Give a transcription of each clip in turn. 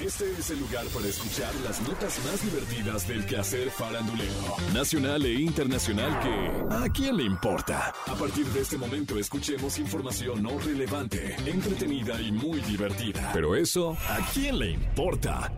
Este es el lugar para escuchar las notas más divertidas del quehacer farandulero, nacional e internacional que ¿a quién le importa? A partir de este momento escuchemos información no relevante, entretenida y muy divertida. Pero eso, ¿a quién le importa?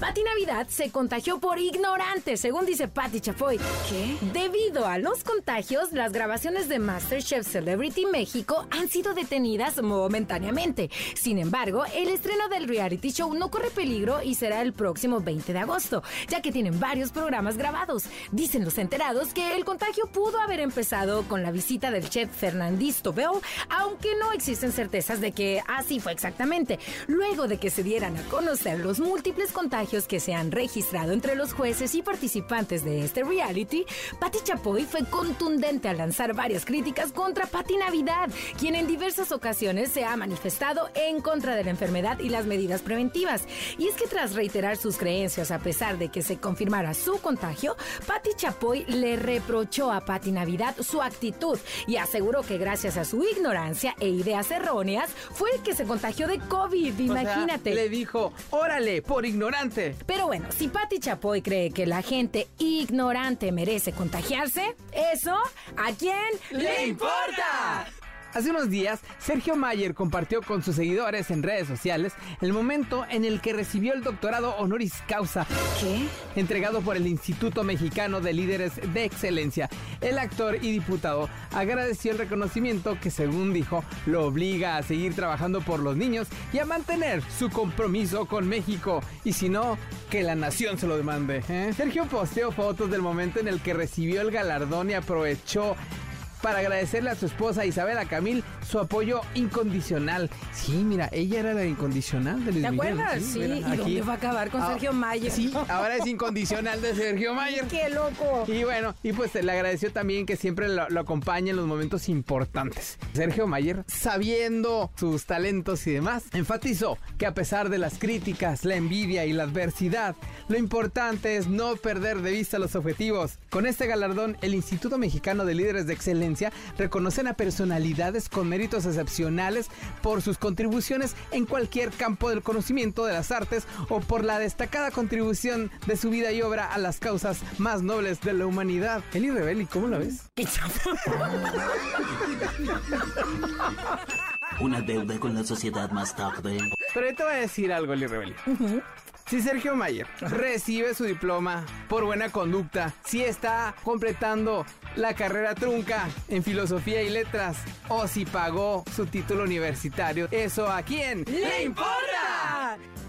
Pati Navidad se contagió por ignorante, según dice Patti Chapoy. ¿Qué? Debido a los contagios, las grabaciones de MasterChef Celebrity México han sido detenidas momentáneamente. Sin embargo, el estreno del reality show no corre peligro y será el próximo 20 de agosto, ya que tienen varios programas grabados. Dicen los enterados que el contagio pudo haber empezado con la visita del chef Fernandito Bell, aunque no existen certezas de que así fue exactamente. Luego de que se dieran a conocer los múltiples contagios que se han registrado entre los jueces y participantes de este reality, Patti Chapoy fue contundente al lanzar varias críticas contra Patti Navidad, quien en diversas ocasiones se ha manifestado en contra de la enfermedad y las medidas preventivas. Y es que tras reiterar sus creencias a pesar de que se confirmara su contagio, Patti Chapoy le reprochó a Patti Navidad su actitud y aseguró que gracias a su ignorancia e ideas erróneas fue el que se contagió de COVID. Imagínate. le dijo, órale, por ignorante pero bueno, si Patti Chapoy cree que la gente ignorante merece contagiarse, ¿eso a quién le importa? Hace unos días, Sergio Mayer compartió con sus seguidores en redes sociales el momento en el que recibió el doctorado honoris causa. ¿Qué? Entregado por el Instituto Mexicano de Líderes de Excelencia. El actor y diputado agradeció el reconocimiento que, según dijo, lo obliga a seguir trabajando por los niños y a mantener su compromiso con México. Y si no, que la nación se lo demande. ¿eh? Sergio posteó fotos del momento en el que recibió el galardón y aprovechó para agradecerle a su esposa Isabela Camil su apoyo incondicional. Sí, mira, ella era la incondicional de Luis ¿Te Miguel. acuerdas? Sí, ¿y dónde va a acabar con Ah, Sergio Mayer? Sí, ahora es incondicional de Sergio Mayer. ¡Qué loco! Y bueno, y pues le agradeció también que siempre lo, lo acompaña en los momentos importantes. Sergio Mayer, sabiendo sus talentos y demás, enfatizó que a pesar de las críticas, la envidia y la adversidad, lo importante es no perder de vista los objetivos. Con este galardón, el Instituto Mexicano de Líderes de Excelencia reconocen a personalidades con méritos excepcionales por sus contribuciones en cualquier campo del conocimiento de las artes o por la destacada contribución de su vida y obra a las causas más nobles de la humanidad. Eli Rebelli, ¿cómo la ves? Una deuda con la sociedad más tarde. Pero yo te voy a decir algo, Eli Rebelli. Si Sergio Mayer recibe su diploma por buena conducta, si está completando la carrera trunca en filosofía y letras, o si pagó su título universitario, ¿eso a quién le importa?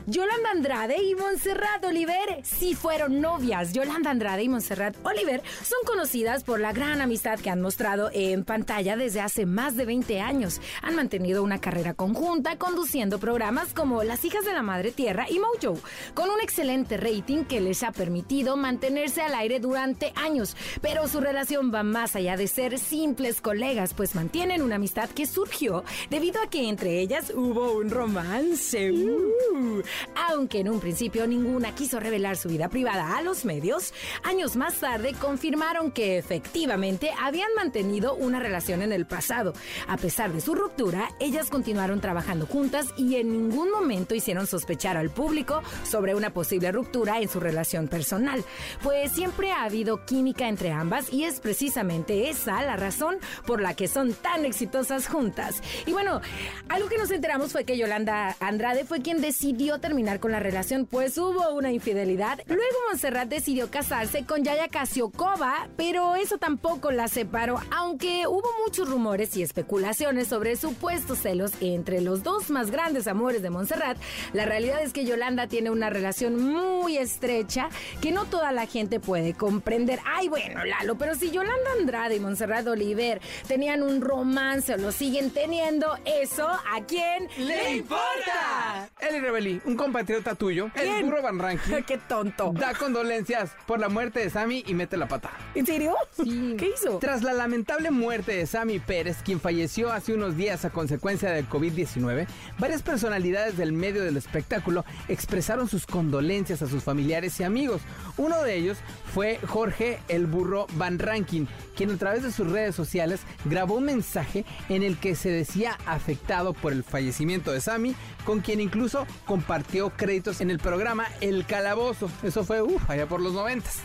Yolanda Andrade y Montserrat Oliver sí fueron novias. Yolanda Andrade y Montserrat Oliver son conocidas por la gran amistad que han mostrado en pantalla desde hace más de 20 años. Han mantenido una carrera conjunta conduciendo programas como Las hijas de la Madre Tierra y Mojo, con un excelente rating que les ha permitido mantenerse al aire durante años. Pero su relación va más allá de ser simples colegas, pues mantienen una amistad que surgió debido a que entre ellas hubo un romance. Uh. Aunque en un principio ninguna quiso revelar su vida privada a los medios, años más tarde confirmaron que efectivamente habían mantenido una relación en el pasado. A pesar de su ruptura, ellas continuaron trabajando juntas y en ningún momento hicieron sospechar al público sobre una posible ruptura en su relación personal, pues siempre ha habido química entre ambas y es precisamente esa la razón por la que son tan exitosas juntas. Y bueno, algo que nos enteramos fue que Yolanda Andrade fue quien decidió terminar con la relación, pues hubo una infidelidad. Luego Montserrat decidió casarse con Yaya Casiokova, pero eso tampoco la separó, aunque hubo muchos rumores y especulaciones sobre supuestos celos entre los dos más grandes amores de Montserrat. La realidad es que Yolanda tiene una relación muy estrecha que no toda la gente puede comprender. Ay, bueno, Lalo, pero si Yolanda Andrade y Montserrat Oliver tenían un romance o lo siguen teniendo, ¿eso a quién le importa? Eli Rebelli, un compatriota tuyo, el burro Van Ranking, ¡Qué tonto! da condolencias por la muerte de Sammy y mete la pata. ¿En serio? ¿Qué hizo? Tras la lamentable muerte de Sammy Pérez, quien falleció hace unos días a consecuencia del COVID-19, varias personalidades del medio del espectáculo expresaron sus condolencias a sus familiares y amigos. Uno de ellos fue Jorge el Burro Van Rankin, quien a través de sus redes sociales grabó un mensaje en el que se decía afectado por el fallecimiento de Sammy, con quien incluso compartió créditos en el programa El Calabozo. Eso fue, uff, allá por los noventas.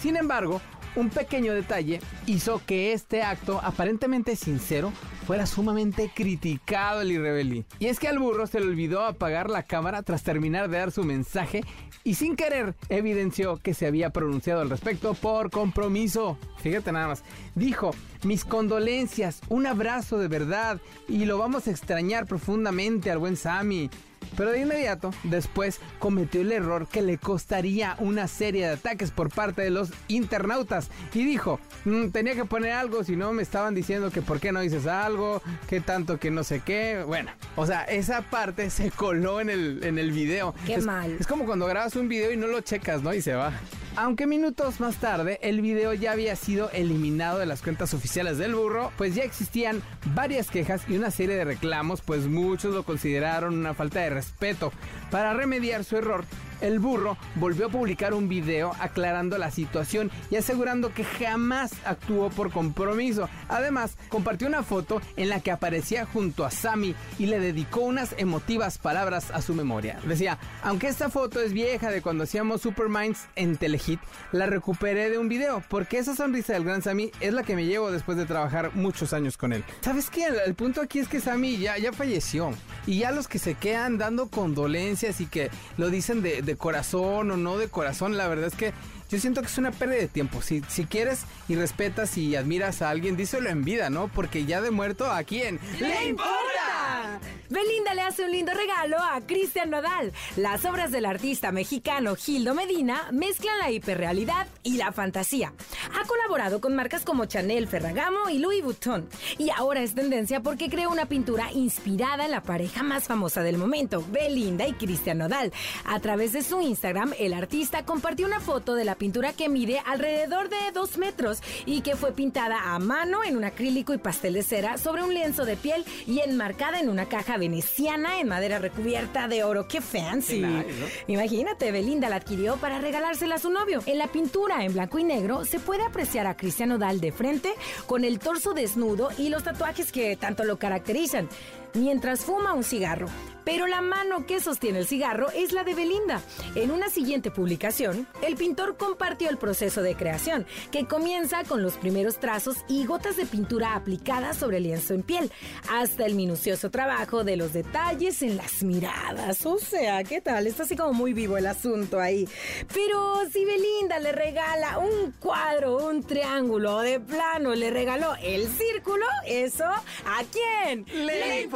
Sin embargo, un pequeño detalle hizo que este acto, aparentemente sincero, fuera sumamente criticado el Irrebelí. Y es que al burro se le olvidó apagar la cámara tras terminar de dar su mensaje y sin querer evidenció que se había pronunciado al respecto por compromiso. Fíjate nada más. Dijo, mis condolencias, un abrazo de verdad y lo vamos a extrañar profundamente al buen Sammy. Pero de inmediato, después cometió el error que le costaría una serie de ataques por parte de los internautas y dijo, "Mm, tenía que poner algo, si no me estaban diciendo que por qué no dices algo, que tanto que no sé qué. Bueno, o sea, esa parte se coló en el, en el video. Qué es, mal. Es como cuando grabas un video y no lo checas, ¿no? Y se va. Aunque minutos más tarde el video ya había sido eliminado de las cuentas oficiales del burro, pues ya existían varias quejas y una serie de reclamos, pues muchos lo consideraron una falta de respeto. Para remediar su error, el burro volvió a publicar un video aclarando la situación y asegurando que jamás actuó por compromiso. Además, compartió una foto en la que aparecía junto a Sammy y le dedicó unas emotivas palabras a su memoria. Decía, aunque esta foto es vieja de cuando hacíamos Superminds en Telehit, la recuperé de un video porque esa sonrisa del gran Sammy es la que me llevo después de trabajar muchos años con él. ¿Sabes qué? El, punto aquí es que Sammy ya, ya falleció y ya los que se quedan dando condolencias y que lo dicen de, de corazón o no de corazón, la verdad es que yo siento que es una pérdida de tiempo. Si, si quieres y respetas y admiras a alguien, díselo en vida, ¿no? Porque ya de muerto, ¿a quién? ¡Le importa! Belinda le hace un lindo regalo a Cristian Nodal. Las obras del artista mexicano Gildo Medina mezclan la hiperrealidad y la fantasía. Ha colaborado con marcas como Chanel, Ferragamo y Louis Vuitton. Y ahora es tendencia porque creó una pintura inspirada en la pareja más famosa del momento, Belinda y Cristian Nodal. A través de su Instagram, el artista compartió una foto de la pintura que mide alrededor de dos metros y que fue pintada a mano en un acrílico y pastel de cera sobre un lienzo de piel y enmarcada en una caja veneciana en madera recubierta de oro. ¡Qué fancy! Qué nice, ¿no? Imagínate, Belinda la adquirió para regalársela a su novio. En la pintura en blanco y negro se puede apreciar a Cristian Nodal de frente con el torso desnudo y los tatuajes que tanto lo caracterizan, mientras fuma un cigarro. Pero la mano que sostiene el cigarro es la de Belinda. En una siguiente publicación, el pintor compartió el proceso de creación, que comienza con los primeros trazos y gotas de pintura aplicadas sobre el lienzo en piel, hasta el minucioso trabajo de los detalles en las miradas. O sea, ¿qué tal? Está así como muy vivo el asunto ahí. Pero si Belinda le regala un cuadro, un triángulo o de plano le regaló el círculo, eso, ¿a quién le